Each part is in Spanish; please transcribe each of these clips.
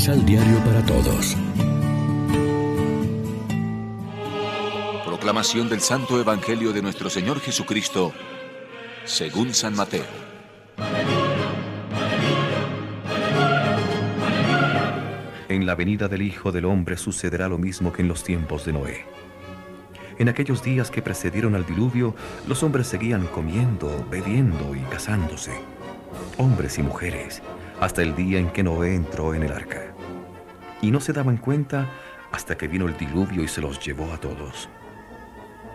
Misal Diario para Todos. Proclamación del Santo Evangelio de nuestro Señor Jesucristo, según San Mateo. En la venida del Hijo del Hombre sucederá lo mismo que en los tiempos de Noé. En aquellos días que precedieron al diluvio, los hombres seguían comiendo, bebiendo y casándose, hombres y mujeres, hasta el día en que Noé entró en el arca. Y no se daban cuenta hasta que vino el diluvio y se los llevó a todos.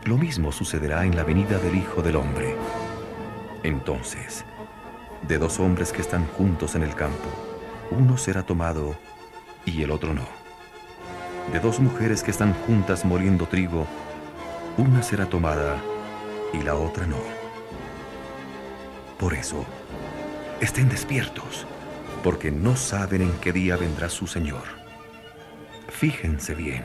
Lo mismo sucederá en la venida del Hijo del Hombre. Entonces, de dos hombres que están juntos en el campo, uno será tomado y el otro no. De dos mujeres que están juntas moliendo trigo, una será tomada y la otra no. Por eso, estén despiertos, porque no saben en qué día vendrá su Señor. Fíjense bien.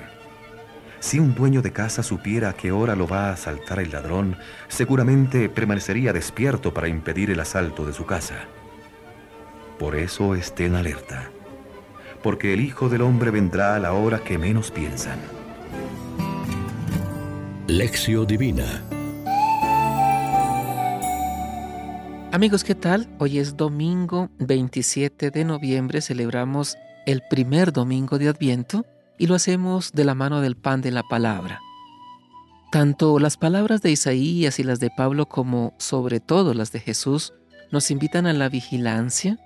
Si un dueño de casa supiera a qué hora lo va a asaltar el ladrón, seguramente permanecería despierto para impedir el asalto de su casa. Por eso estén alerta, porque el Hijo del Hombre vendrá a la hora que menos piensan. Lección Divina Amigos, ¿qué tal? Hoy es domingo 27 de noviembre, celebramos el primer domingo de Adviento y lo hacemos de la mano del pan de la palabra. Tanto las palabras de Isaías y las de Pablo como sobre todo las de Jesús nos invitan a la vigilancia,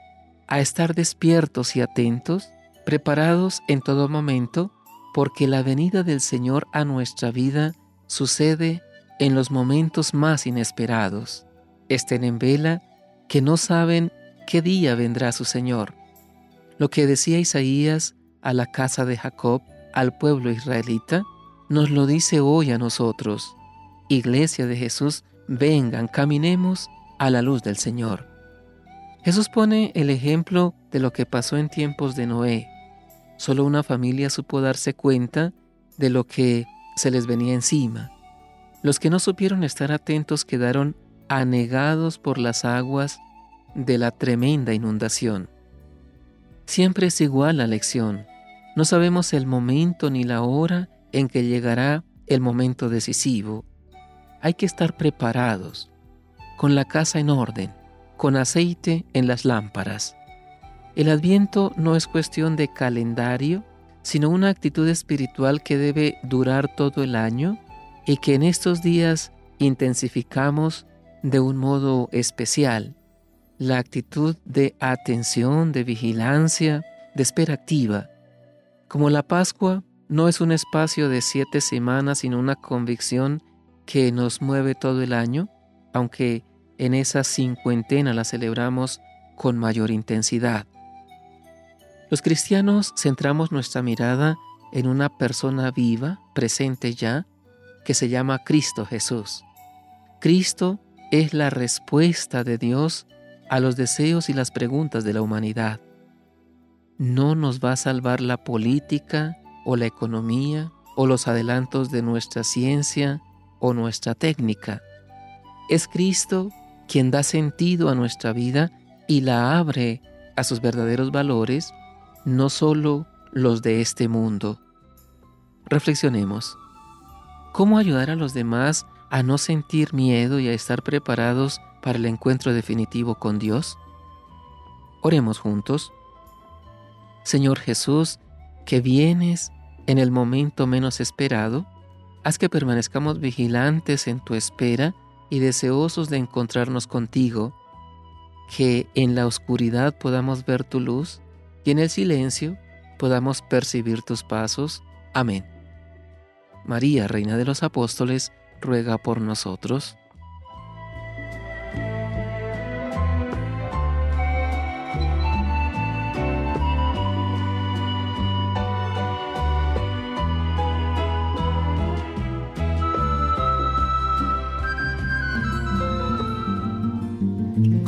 a estar despiertos y atentos, preparados en todo momento, porque la venida del Señor a nuestra vida sucede en los momentos más inesperados. Estén en vela que no saben qué día vendrá su Señor. Lo que decía Isaías a la casa de Jacob, al pueblo israelita, nos lo dice hoy a nosotros. Iglesia de Jesús, vengan, caminemos a la luz del Señor. Jesús pone el ejemplo de lo que pasó en tiempos de Noé. Solo una familia supo darse cuenta de lo que se les venía encima. Los que no supieron estar atentos quedaron anegados por las aguas de la tremenda inundación. Siempre es igual la lección. No sabemos el momento ni la hora en que llegará el momento decisivo. Hay que estar preparados, con la casa en orden, con aceite en las lámparas. El adviento no es cuestión de calendario, sino una actitud espiritual que debe durar todo el año y que en estos días intensificamos de un modo especial. La actitud de atención, de vigilancia, de espera activa. Como la Pascua no es un espacio de siete semanas, sino una convicción que nos mueve todo el año, aunque en esa cincuentena la celebramos con mayor intensidad. Los cristianos centramos nuestra mirada en una persona viva, presente ya, que se llama Cristo Jesús. Cristo es la respuesta de Dios a los deseos y las preguntas de la humanidad. No nos va a salvar la política o la economía o los adelantos de nuestra ciencia o nuestra técnica. Es Cristo quien da sentido a nuestra vida y la abre a sus verdaderos valores no solo los de este mundo. Reflexionemos. ¿Cómo ayudar a los demás a no sentir miedo y a estar preparados para el encuentro definitivo con Dios? Oremos juntos. Señor Jesús, que vienes en el momento menos esperado, haz que permanezcamos vigilantes en tu espera y deseosos de encontrarnos contigo, que en la oscuridad podamos ver tu luz y en el silencio podamos percibir tus pasos. Amén. María, Reina de los Apóstoles, ruega por nosotros.